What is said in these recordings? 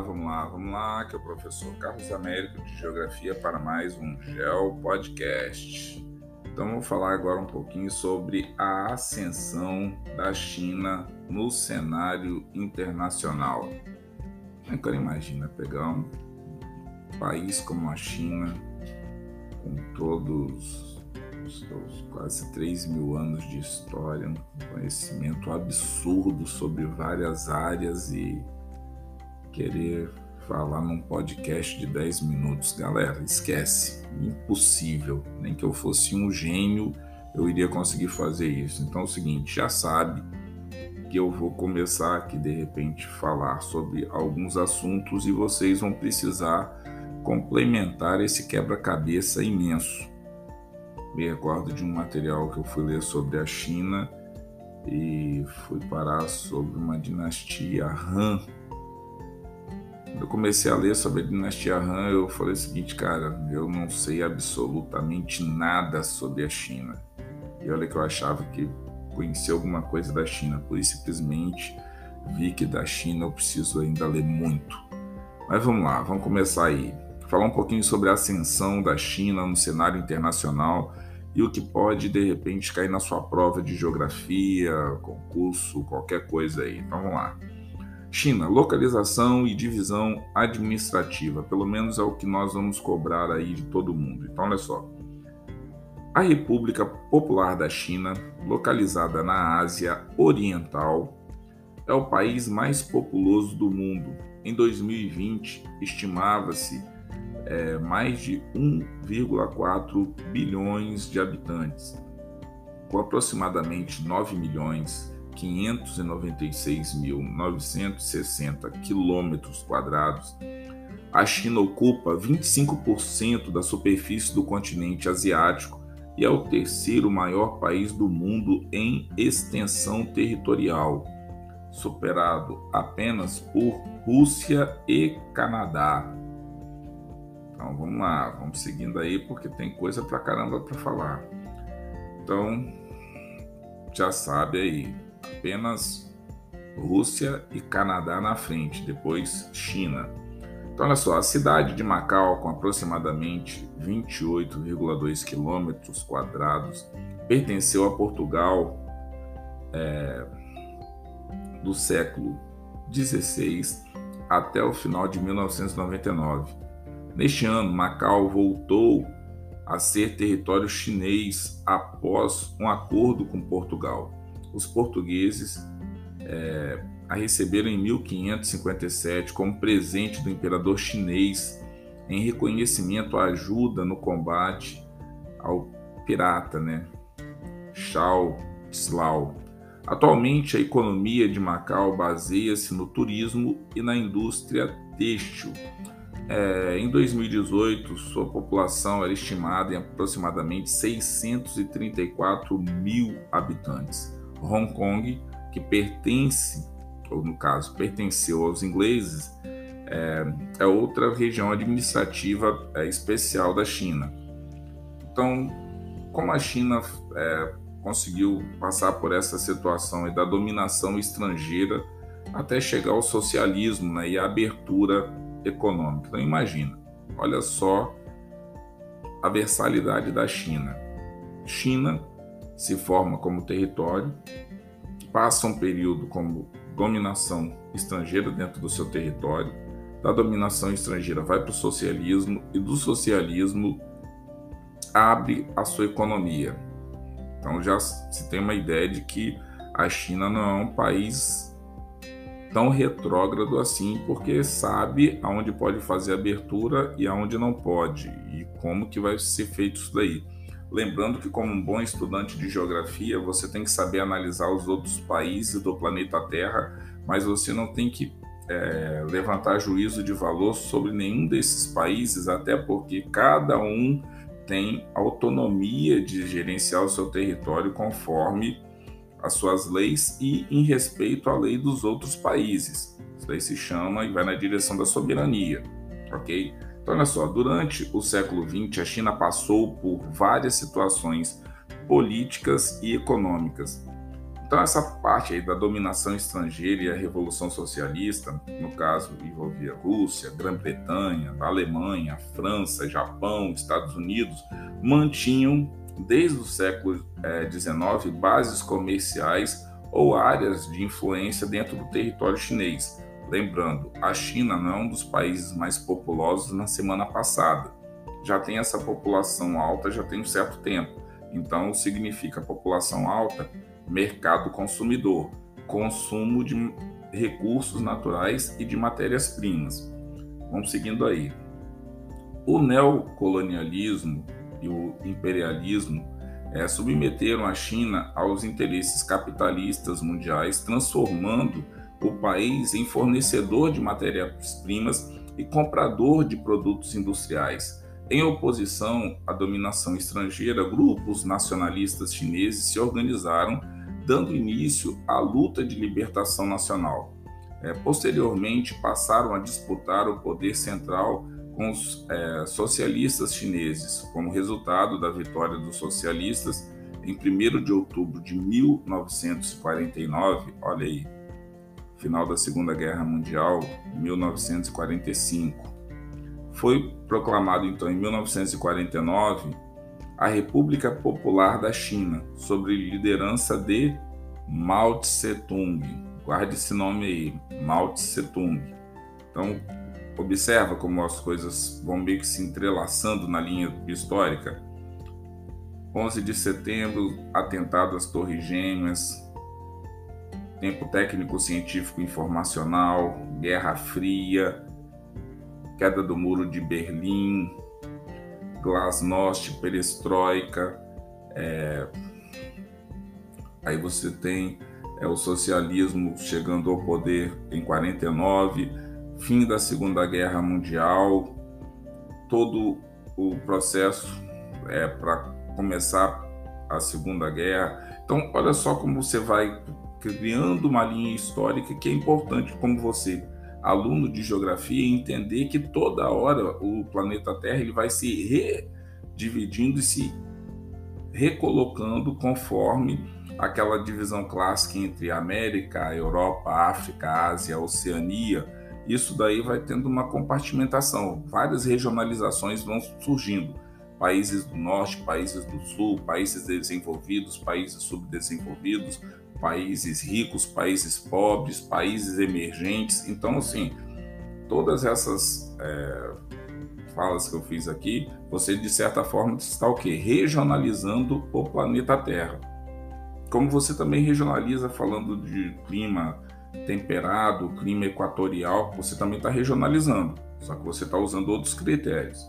vamos lá, vamos lá, que é o professor Carlos Américo de Geografia para mais um Geo Podcast. Então vamos falar agora um pouquinho sobre a ascensão da China no cenário internacional. Agora imagina pegar um país como a China, com todos os seus quase 3 mil anos de história, um conhecimento absurdo sobre várias áreas e querer falar num podcast de 10 minutos. Galera, esquece. Impossível. Nem que eu fosse um gênio, eu iria conseguir fazer isso. Então é o seguinte, já sabe que eu vou começar aqui de repente falar sobre alguns assuntos e vocês vão precisar complementar esse quebra-cabeça imenso. Me recordo de um material que eu fui ler sobre a China e fui parar sobre uma dinastia Han eu comecei a ler sobre a dinastia Han, eu falei o seguinte, cara, eu não sei absolutamente nada sobre a China. E olha que eu achava que conhecia alguma coisa da China, por isso simplesmente vi que da China eu preciso ainda ler muito. Mas vamos lá, vamos começar aí. Falar um pouquinho sobre a ascensão da China no cenário internacional e o que pode de repente cair na sua prova de geografia, concurso, qualquer coisa aí. Então vamos lá. China, localização e divisão administrativa, pelo menos é o que nós vamos cobrar aí de todo mundo. Então, olha só. A República Popular da China, localizada na Ásia Oriental, é o país mais populoso do mundo. Em 2020, estimava-se é, mais de 1,4 bilhões de habitantes, com aproximadamente 9 milhões 596.960 quilômetros quadrados, a China ocupa 25% da superfície do continente asiático e é o terceiro maior país do mundo em extensão territorial, superado apenas por Rússia e Canadá. Então vamos lá, vamos seguindo aí porque tem coisa pra caramba para falar. Então já sabe aí, apenas Rússia e Canadá na frente, depois China. Então, olha só, a cidade de Macau, com aproximadamente 28,2 quilômetros quadrados, pertenceu a Portugal é, do século XVI até o final de 1999. Neste ano, Macau voltou a ser território chinês após um acordo com Portugal os portugueses é, a receberam em 1557 como presente do imperador chinês em reconhecimento à ajuda no combate ao pirata, né? Shao Tslao. Atualmente, a economia de Macau baseia-se no turismo e na indústria têxtil. É, em 2018, sua população era estimada em aproximadamente 634 mil habitantes. Hong Kong, que pertence, ou no caso, pertenceu aos ingleses, é, é outra região administrativa é, especial da China. Então, como a China é, conseguiu passar por essa situação da dominação estrangeira até chegar ao socialismo né, e a abertura econômica. Então, imagina, olha só a versalidade da China. China se forma como território, passa um período como dominação estrangeira dentro do seu território, da dominação estrangeira vai para o socialismo e do socialismo abre a sua economia. Então já se tem uma ideia de que a China não é um país tão retrógrado assim, porque sabe aonde pode fazer abertura e aonde não pode, e como que vai ser feito isso daí. Lembrando que, como um bom estudante de geografia, você tem que saber analisar os outros países do planeta Terra, mas você não tem que é, levantar juízo de valor sobre nenhum desses países, até porque cada um tem autonomia de gerenciar o seu território conforme as suas leis e em respeito à lei dos outros países. Isso daí se chama e vai na direção da soberania, ok? Então, olha só, durante o século XX, a China passou por várias situações políticas e econômicas. Então, essa parte aí da dominação estrangeira e a Revolução Socialista, no caso, envolvia Rússia, Grã-Bretanha, Alemanha, França, Japão, Estados Unidos, mantinham, desde o século XIX, eh, bases comerciais ou áreas de influência dentro do território chinês. Lembrando, a China não é um dos países mais populosos na semana passada. Já tem essa população alta já tem um certo tempo. Então, significa população alta mercado consumidor, consumo de recursos naturais e de matérias-primas. Vamos seguindo aí. O neocolonialismo e o imperialismo é, submeteram a China aos interesses capitalistas mundiais, transformando o país em fornecedor de matérias-primas e comprador de produtos industriais. Em oposição à dominação estrangeira, grupos nacionalistas chineses se organizaram dando início à luta de libertação nacional. É, posteriormente, passaram a disputar o poder central com os é, socialistas chineses, como resultado da vitória dos socialistas em 1 de outubro de 1949, olha aí, final da Segunda Guerra Mundial, 1945. Foi proclamado então em 1949 a República Popular da China, sob liderança de Mao Tse-tung. Guarde esse nome aí, Mao Tse-tung. Então, observa como as coisas vão meio que se entrelaçando na linha histórica. 11 de setembro, atentado às Torres Gêmeas, tempo técnico científico informacional, Guerra Fria, queda do Muro de Berlim, glasnost, perestroika, é... aí você tem é, o socialismo chegando ao poder em 49, fim da Segunda Guerra Mundial, todo o processo é para começar a Segunda Guerra. Então, olha só como você vai criando uma linha histórica que é importante como você aluno de geografia entender que toda hora o planeta Terra ele vai se redividindo e se recolocando conforme aquela divisão clássica entre América, Europa, África, Ásia, Oceania. Isso daí vai tendo uma compartimentação, várias regionalizações vão surgindo. Países do norte, países do sul, países desenvolvidos, países subdesenvolvidos, países ricos, países pobres, países emergentes. Então, assim, todas essas é, falas que eu fiz aqui, você de certa forma está o quê? Regionalizando o planeta Terra. Como você também regionaliza falando de clima temperado, clima equatorial, você também está regionalizando, só que você está usando outros critérios.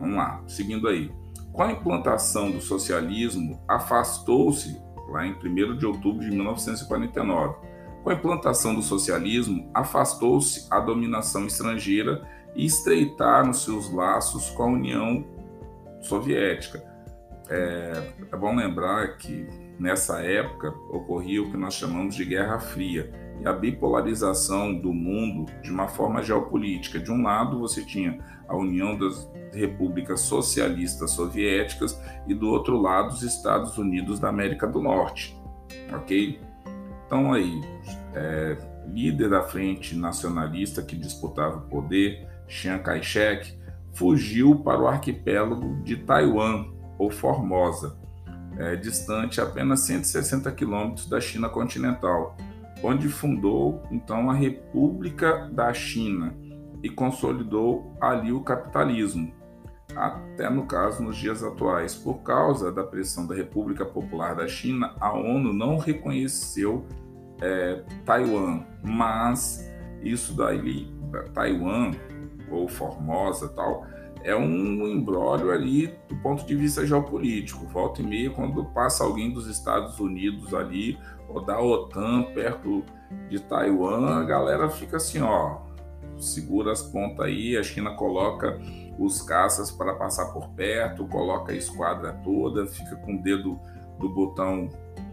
Vamos lá, seguindo aí. Com a implantação do socialismo, afastou-se lá em 1 de outubro de 1949. Com a implantação do socialismo, afastou-se a dominação estrangeira e estreitaram seus laços com a União Soviética. É, é bom lembrar que nessa época ocorria o que nós chamamos de Guerra Fria e a bipolarização do mundo de uma forma geopolítica. De um lado, você tinha a União das repúblicas socialistas soviéticas e do outro lado os Estados Unidos da América do Norte, ok? Então aí, é, líder da frente nacionalista que disputava o poder, Chiang Kai-shek, fugiu para o arquipélago de Taiwan ou Formosa, é, distante apenas 160 quilômetros da China continental, onde fundou então a República da China e consolidou ali o capitalismo, até no caso nos dias atuais. Por causa da pressão da República Popular da China, a ONU não reconheceu é, Taiwan, mas isso daí, Taiwan ou Formosa tal, é um embrólio ali do ponto de vista geopolítico. Volta e meia, quando passa alguém dos Estados Unidos ali, ou da OTAN perto de Taiwan, a galera fica assim, ó, segura as pontas aí, a China coloca os caças para passar por perto, coloca a esquadra toda, fica com o dedo do botão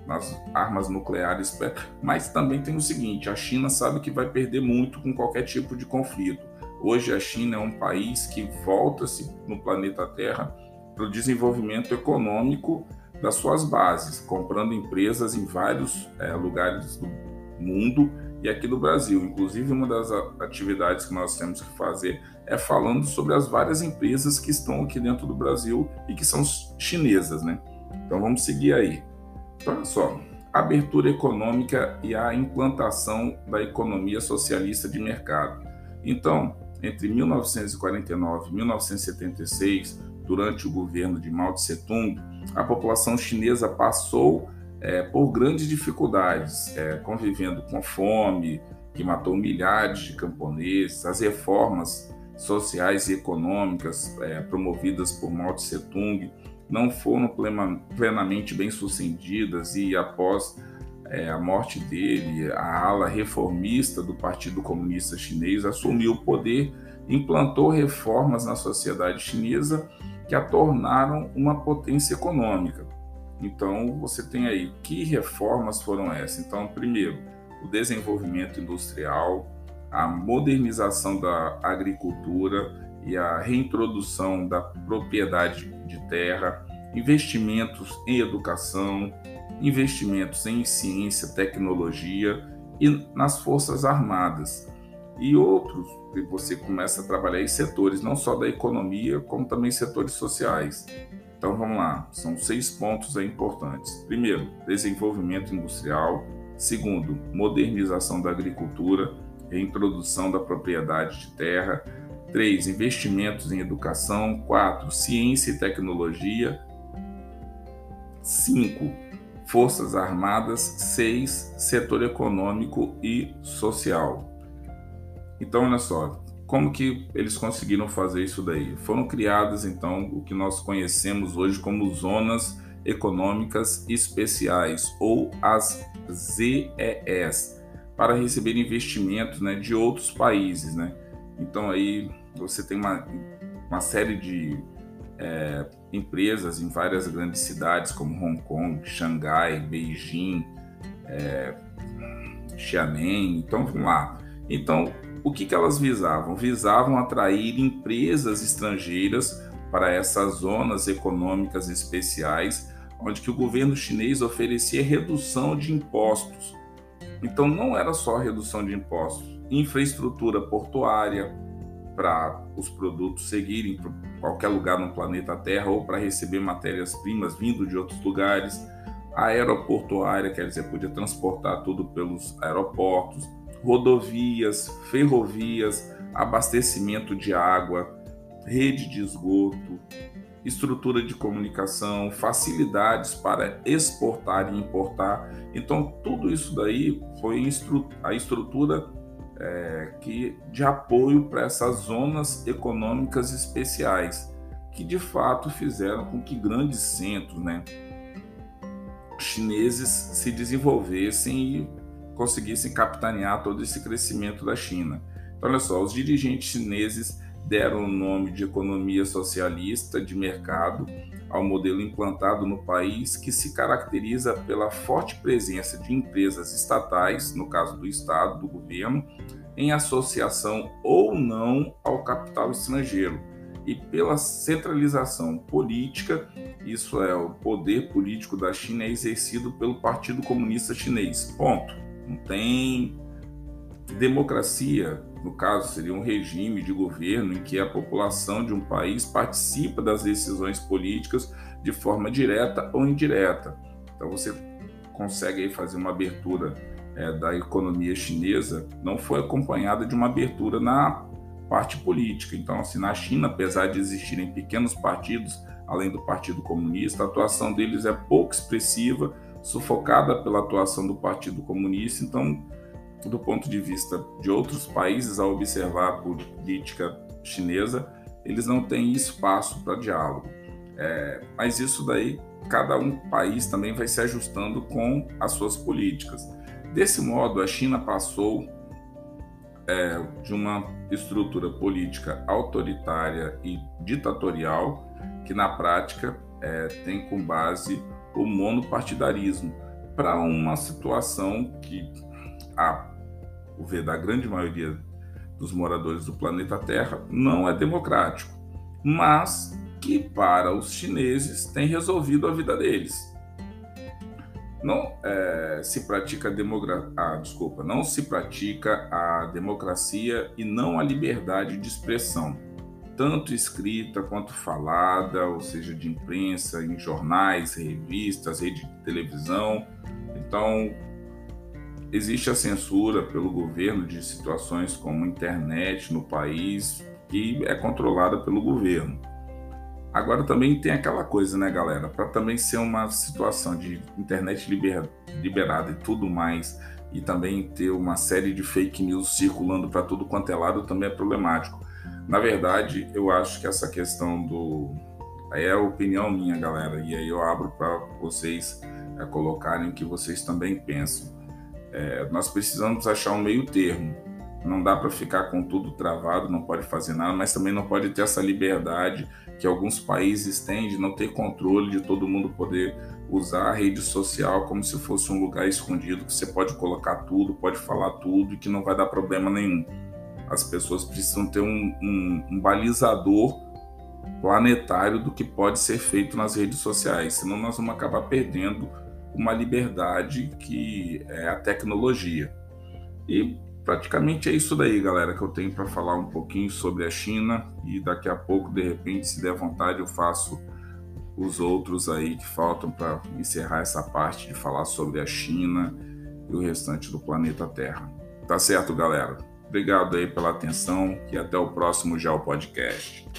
nas armas nucleares perto. Mas também tem o seguinte: a China sabe que vai perder muito com qualquer tipo de conflito. Hoje a China é um país que volta-se no planeta Terra para o desenvolvimento econômico das suas bases, comprando empresas em vários é, lugares do mundo e aqui no Brasil. Inclusive, uma das atividades que nós temos que fazer é falando sobre as várias empresas que estão aqui dentro do Brasil e que são chinesas, né? Então vamos seguir aí. Então, olha só, abertura econômica e a implantação da economia socialista de mercado. Então, entre 1949 e 1976, durante o governo de Mao Tse Tung, a população chinesa passou é, por grandes dificuldades, é, convivendo com fome, que matou milhares de camponeses, as reformas sociais e econômicas é, promovidas por Mao Tse Tung não foram plenamente bem sucedidas e após é, a morte dele, a ala reformista do Partido Comunista Chinês assumiu o poder, implantou reformas na sociedade chinesa que a tornaram uma potência econômica. Então, você tem aí que reformas foram essas? Então, primeiro, o desenvolvimento industrial, a modernização da agricultura e a reintrodução da propriedade de terra, investimentos em educação, investimentos em ciência, tecnologia e nas forças armadas. E outros que você começa a trabalhar em setores não só da economia, como também setores sociais. Então vamos lá, são seis pontos importantes. Primeiro, desenvolvimento industrial. Segundo, modernização da agricultura, reintrodução da propriedade de terra. Três, investimentos em educação. Quatro, ciência e tecnologia. Cinco, Forças Armadas, seis, Setor econômico e social. Então, olha só, como que eles conseguiram fazer isso daí? Foram criadas, então, o que nós conhecemos hoje como zonas econômicas especiais, ou as ZES, para receber investimentos né, de outros países. Né? Então, aí você tem uma, uma série de é, empresas em várias grandes cidades como Hong Kong, Xangai, Beijing, é, Xiamen. Então vamos lá. Então o que, que elas visavam? Visavam atrair empresas estrangeiras para essas zonas econômicas especiais, onde que o governo chinês oferecia redução de impostos. Então não era só redução de impostos, infraestrutura portuária, para os produtos seguirem para qualquer lugar no planeta Terra ou para receber matérias-primas vindo de outros lugares. A aeroportuária, quer dizer, podia transportar tudo pelos aeroportos, rodovias, ferrovias, abastecimento de água, rede de esgoto, estrutura de comunicação, facilidades para exportar e importar. Então, tudo isso daí foi a estrutura é, que, de apoio para essas zonas econômicas especiais, que de fato fizeram com que grandes centros né, chineses se desenvolvessem e conseguissem capitanear todo esse crescimento da China. Então, olha só, os dirigentes chineses deram o nome de economia socialista de mercado ao modelo implantado no país, que se caracteriza pela forte presença de empresas estatais, no caso do Estado, do governo, em associação ou não ao capital estrangeiro, e pela centralização política, isso é, o poder político da China é exercido pelo Partido Comunista Chinês. Ponto. Não tem democracia, no caso, seria um regime de governo em que a população de um país participa das decisões políticas de forma direta ou indireta. Então você consegue fazer uma abertura é, da economia chinesa, não foi acompanhada de uma abertura na parte política. Então, assim, na China, apesar de existirem pequenos partidos, além do Partido Comunista, a atuação deles é pouco expressiva, sufocada pela atuação do Partido Comunista. Então, do ponto de vista de outros países, ao observar a política chinesa, eles não têm espaço para diálogo. É, mas isso daí, cada um país também vai se ajustando com as suas políticas. Desse modo, a China passou é, de uma estrutura política autoritária e ditatorial, que na prática é, tem como base o monopartidarismo, para uma situação que a o ver da grande maioria dos moradores do planeta Terra não é democrático, mas que para os chineses tem resolvido a vida deles. não é, se pratica demogra... ah, desculpa, não se pratica a democracia e não a liberdade de expressão, tanto escrita quanto falada, ou seja, de imprensa, em jornais, revistas, rede de televisão. Então, existe a censura pelo governo de situações como internet no país, que é controlada pelo governo. Agora também tem aquela coisa, né, galera? Para também ser uma situação de internet liber, liberada e tudo mais, e também ter uma série de fake news circulando para tudo quanto é lado também é problemático. Na verdade, eu acho que essa questão do. É a opinião minha, galera, e aí eu abro para vocês é, colocarem o que vocês também pensam. É, nós precisamos achar um meio termo. Não dá para ficar com tudo travado, não pode fazer nada, mas também não pode ter essa liberdade que alguns países têm de não ter controle de todo mundo poder usar a rede social como se fosse um lugar escondido que você pode colocar tudo, pode falar tudo e que não vai dar problema nenhum. As pessoas precisam ter um, um, um balizador planetário do que pode ser feito nas redes sociais, senão nós vamos acabar perdendo uma liberdade que é a tecnologia. E praticamente é isso daí, galera, que eu tenho para falar um pouquinho sobre a China e daqui a pouco, de repente, se der vontade, eu faço os outros aí que faltam para encerrar essa parte de falar sobre a China e o restante do planeta Terra. Tá certo, galera? Obrigado aí pela atenção e até o próximo Já o Podcast.